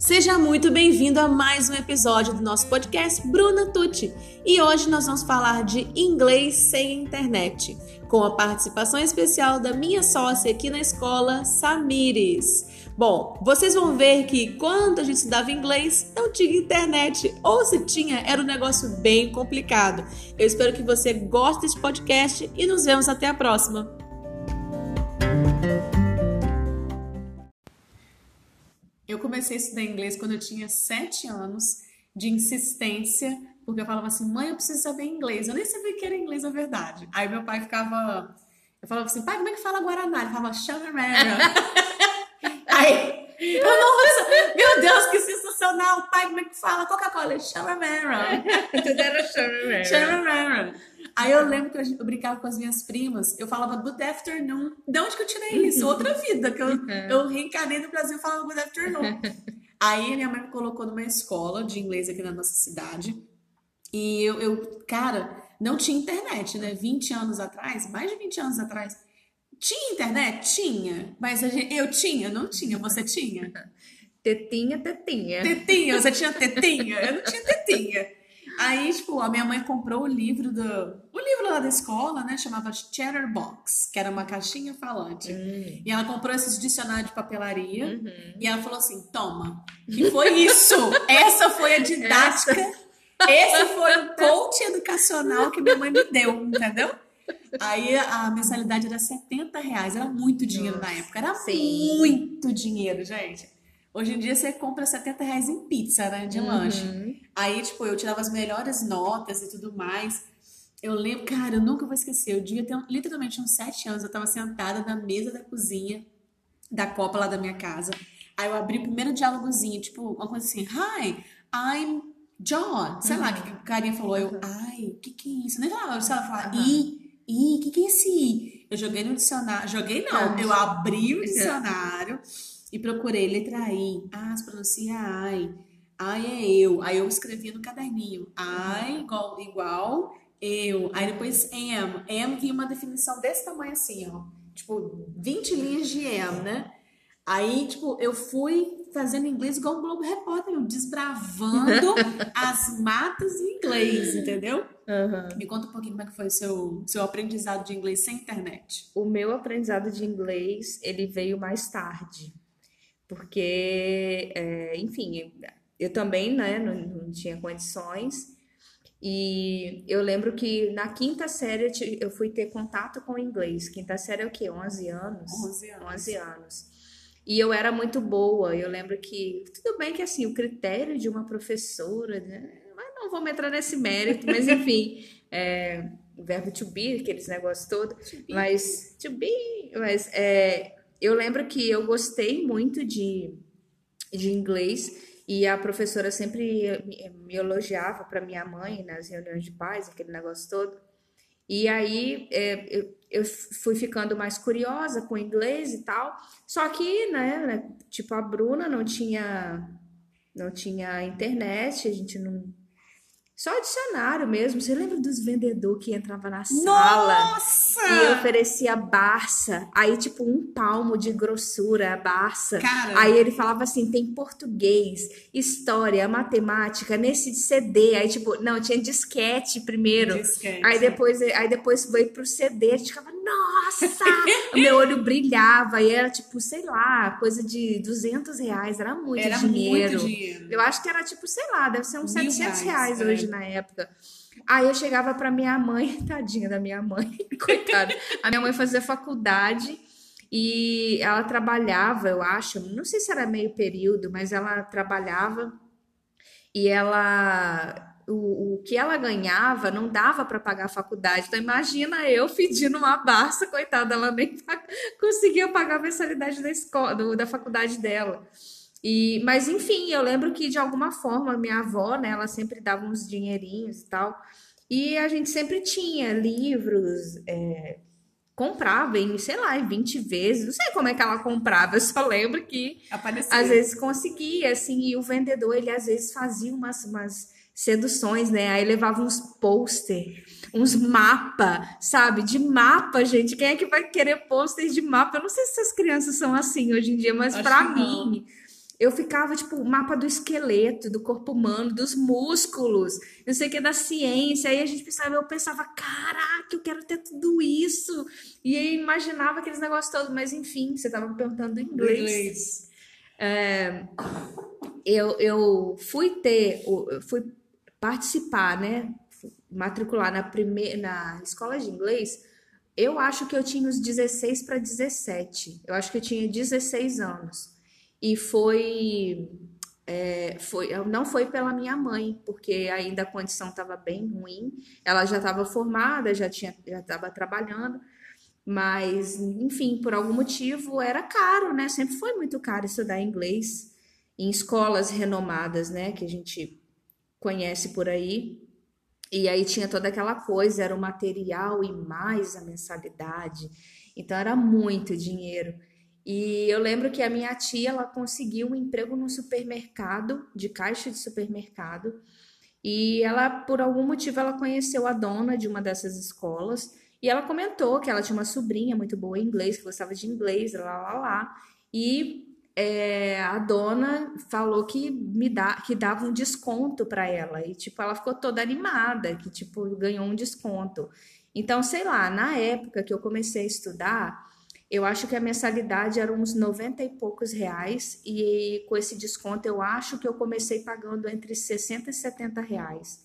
Seja muito bem-vindo a mais um episódio do nosso podcast Bruna Tucci. E hoje nós vamos falar de inglês sem internet, com a participação especial da minha sócia aqui na escola, Samires. Bom, vocês vão ver que quando a gente estudava inglês, não tinha internet, ou se tinha, era um negócio bem complicado. Eu espero que você goste desse podcast e nos vemos até a próxima. Eu comecei a estudar inglês quando eu tinha sete anos, de insistência, porque eu falava assim, mãe, eu preciso saber inglês. Eu nem sabia que era inglês na verdade. Aí meu pai ficava. Eu falava assim, pai, como é que fala Guaraná? Ele falava Xanamera. Aí, eu, nossa, meu Deus, que sensacional. Pai, como é que fala Coca-Cola? Xanamera. Tudo era Xanamera. Xanamera. Aí eu lembro que eu, eu, brincava com as minhas primas, eu falava good afternoon. De onde que eu tirei isso? Outra vida, que eu, uhum. eu reencarnei no Brasil e falava good afternoon. Aí minha mãe me colocou numa escola de inglês aqui na nossa cidade. E eu, eu, cara, não tinha internet, né? 20 anos atrás, mais de 20 anos atrás. Tinha internet? Tinha. Mas gente, eu tinha? Não tinha. Você tinha? Tetinha, tetinha. Tetinha, você tinha tetinha? Eu não tinha tetinha. Aí, tipo, a minha mãe comprou o livro do. O livro lá da escola, né? Chamava Chatterbox, que era uma caixinha falante. Hum. E ela comprou esses dicionários de papelaria. Uhum. E ela falou assim: toma. Que foi isso? Essa foi a didática. Essa... Esse foi o coach educacional que minha mãe me deu, entendeu? Aí a mensalidade era 70 reais. Era muito dinheiro Nossa, na época. Era sim. muito dinheiro, gente. Hoje em dia você compra 70 reais em pizza, né? De uhum. lanche. Aí, tipo, eu tirava as melhores notas e tudo mais. Eu lembro, cara, eu nunca vou esquecer. Eu devia ter literalmente uns 7 anos. Eu tava sentada na mesa da cozinha da Copa lá da minha casa. Aí eu abri o primeiro diálogozinho, tipo, uma coisa assim: Hi, I'm John. Sei uhum. lá o que o carinha falou. Eu, ai, o que que é isso? Nem lá, se ela falar, uhum. I, I, o que que é esse I? Eu joguei no dicionário. Joguei não, eu abri o dicionário e procurei letra I. Ah, se pronuncia ai. Ai é eu. Aí eu escrevia no caderninho. I igual, igual eu. Aí depois am. Am vinha uma definição desse tamanho assim, ó. Tipo, 20 linhas de am, né? Aí, tipo, eu fui fazendo inglês igual o Globo Repórter, desbravando as matas em inglês, entendeu? Uhum. Me conta um pouquinho como é que foi o seu, seu aprendizado de inglês sem internet. O meu aprendizado de inglês, ele veio mais tarde porque, é, enfim, eu também né, não, não, tinha condições. E eu lembro que na quinta série eu fui ter contato com o inglês. Quinta série é o quê? 11 anos? 11 anos. 11 anos. E eu era muito boa. Eu lembro que, tudo bem que assim, o critério de uma professora, né, mas não vamos entrar nesse mérito, mas enfim, é, o verbo to be, aqueles negócios todos. Mas, to be, mas é, eu lembro que eu gostei muito de, de inglês e a professora sempre me elogiava para minha mãe nas reuniões de pais, aquele negócio todo. E aí é, eu, fui ficando mais curiosa com inglês e tal. Só que, né, né, tipo, a Bruna não tinha não tinha internet, a gente não só dicionário mesmo. Você lembra dos vendedores que entrava na sala? Nossa! E oferecia Barça. Aí, tipo, um palmo de grossura, a Barça. Cara. Aí ele falava assim: tem português, história, matemática, nesse CD. Aí, tipo, não, tinha disquete primeiro. Disquete. Aí depois, aí depois veio pro CD. A gente ficava, nossa! o meu olho brilhava. E era, tipo, sei lá, coisa de 200 reais. Era muito era dinheiro. Muito dinheiro. Eu acho que era, tipo, sei lá, deve ser uns Mil 700 reais, reais hoje na época. Aí eu chegava para minha mãe, tadinha da minha mãe, coitada. A minha mãe fazia faculdade e ela trabalhava, eu acho, não sei se era meio período, mas ela trabalhava e ela o, o que ela ganhava não dava para pagar a faculdade. Então imagina eu pedindo uma barça, coitada, ela nem conseguia pagar a mensalidade da escola, do, da faculdade dela. E, mas enfim, eu lembro que de alguma forma minha avó, né, ela sempre dava uns dinheirinhos e tal. E a gente sempre tinha livros, é, comprava em, sei lá, em 20 vezes. Não sei como é que ela comprava, eu só lembro que Aparecia. às vezes conseguia, assim, e o vendedor, ele às vezes fazia umas, umas seduções, né? Aí levava uns pôster, uns mapa, sabe? De mapa, gente. Quem é que vai querer pôster de mapa? Eu não sei se essas crianças são assim hoje em dia, mas para mim. Eu ficava, tipo, mapa do esqueleto, do corpo humano, dos músculos, não sei o que, da ciência. Aí a gente pensava, eu pensava, caraca, eu quero ter tudo isso. E aí imaginava aqueles negócios todos, mas enfim, você estava me perguntando em inglês. inglês. É, eu, eu fui ter, fui participar, né? Matricular na, primeira, na escola de inglês. Eu acho que eu tinha uns 16 para 17. Eu acho que eu tinha 16 anos e foi, é, foi não foi pela minha mãe, porque ainda a condição estava bem ruim. Ela já estava formada, já tinha já estava trabalhando, mas enfim, por algum motivo era caro, né? Sempre foi muito caro estudar inglês em escolas renomadas, né, que a gente conhece por aí. E aí tinha toda aquela coisa, era o material e mais a mensalidade. Então era muito dinheiro. E eu lembro que a minha tia, ela conseguiu um emprego no supermercado, de caixa de supermercado, e ela, por algum motivo, ela conheceu a dona de uma dessas escolas, e ela comentou que ela tinha uma sobrinha muito boa em inglês, que gostava de inglês, lá, lá, lá, e é, a dona falou que me dá, que dava um desconto para ela, e, tipo, ela ficou toda animada, que, tipo, ganhou um desconto. Então, sei lá, na época que eu comecei a estudar, eu acho que a mensalidade era uns 90 e poucos reais, e com esse desconto eu acho que eu comecei pagando entre 60 e 70 reais.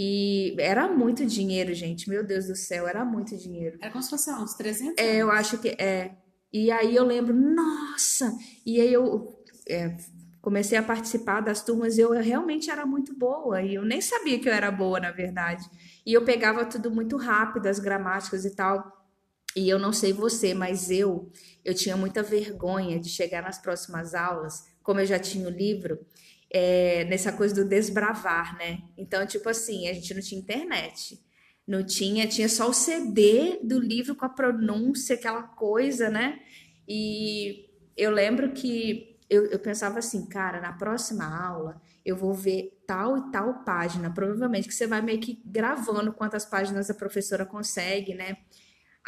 E era muito dinheiro, gente. Meu Deus do céu, era muito dinheiro. Era como se fosse uns 300 É, eu acho que é. E aí eu lembro, nossa! E aí eu é, comecei a participar das turmas e eu realmente era muito boa. E eu nem sabia que eu era boa, na verdade. E eu pegava tudo muito rápido, as gramáticas e tal. E eu não sei você, mas eu eu tinha muita vergonha de chegar nas próximas aulas, como eu já tinha o livro, é, nessa coisa do desbravar, né? Então, tipo assim, a gente não tinha internet. Não tinha, tinha só o CD do livro com a pronúncia, aquela coisa, né? E eu lembro que eu, eu pensava assim, cara, na próxima aula eu vou ver tal e tal página. Provavelmente que você vai meio que gravando quantas páginas a professora consegue, né?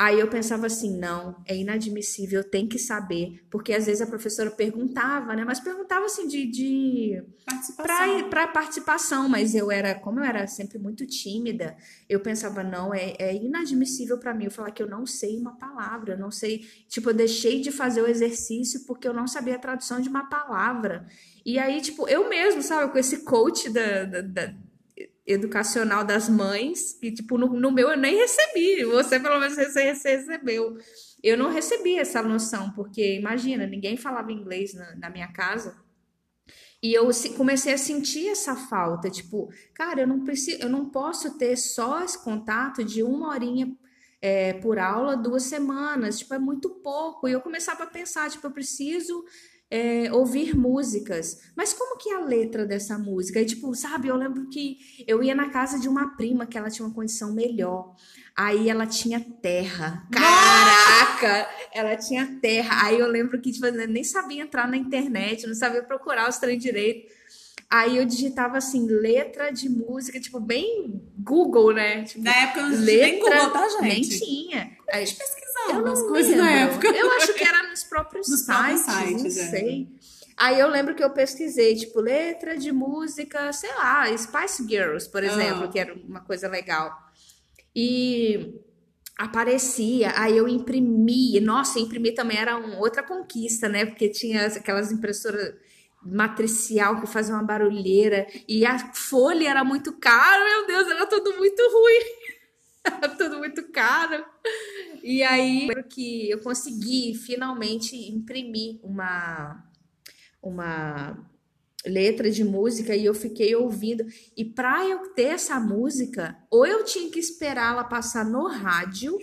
Aí eu pensava assim, não, é inadmissível, tem que saber, porque às vezes a professora perguntava, né? Mas perguntava assim de, de participação. para participação, mas eu era, como eu era sempre muito tímida, eu pensava, não, é, é inadmissível para mim eu falar que eu não sei uma palavra, eu não sei, tipo, eu deixei de fazer o exercício porque eu não sabia a tradução de uma palavra. E aí, tipo, eu mesmo, sabe, com esse coach da, da, da educacional das mães, que, tipo, no, no meu eu nem recebi. Você, pelo menos, você, você recebeu. Eu não recebi essa noção, porque, imagina, ninguém falava inglês na, na minha casa. E eu comecei a sentir essa falta, tipo, cara, eu não preciso, eu não posso ter só esse contato de uma horinha é, por aula, duas semanas, tipo, é muito pouco. E eu começava a pensar, tipo, eu preciso é, ouvir músicas. Mas como que é a letra dessa música? E, tipo, sabe, eu lembro que eu ia na casa de uma prima que ela tinha uma condição melhor. Aí ela tinha terra. Caraca! Ela tinha terra. Aí eu lembro que, tipo, eu nem sabia entrar na internet, não sabia procurar os trem direito. Aí eu digitava assim, letra de música, tipo, bem Google, né? Tipo, na época não letra, nem Google, tá, gente? Nem tinha. Como a gente pesquisava umas coisas na época. Eu acho que era nos próprios nos sites, sites, não é. sei. Aí eu lembro que eu pesquisei, tipo, letra de música, sei lá, Spice Girls, por exemplo, ah. que era uma coisa legal. E aparecia, aí eu imprimi. Nossa, imprimir também era uma outra conquista, né? Porque tinha aquelas impressoras matricial que fazia uma barulheira e a folha era muito cara, meu Deus, era tudo muito ruim. era tudo muito caro. E aí que eu consegui finalmente imprimir uma uma letra de música e eu fiquei ouvindo. E para eu ter essa música, ou eu tinha que esperar ela passar no rádio,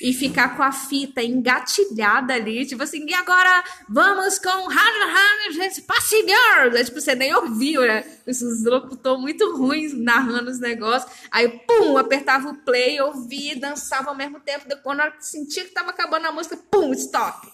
e ficar com a fita engatilhada ali, tipo assim, e agora vamos com Passe Girls! É, tipo, você nem ouviu, né? Esses locutores muito ruins narrando os negócios. Aí, pum, apertava o play, ouvia dançava ao mesmo tempo. Quando eu sentia que tava acabando a música, pum, stop.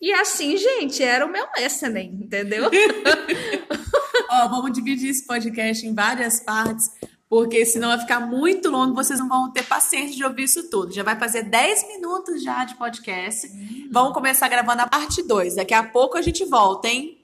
E assim, gente, era o meu listening, entendeu? Ó, vamos dividir esse podcast em várias partes porque senão vai ficar muito longo, vocês não vão ter paciência de ouvir isso tudo. Já vai fazer 10 minutos já de podcast. Hum. Vamos começar gravando a parte 2. Daqui a pouco a gente volta, hein?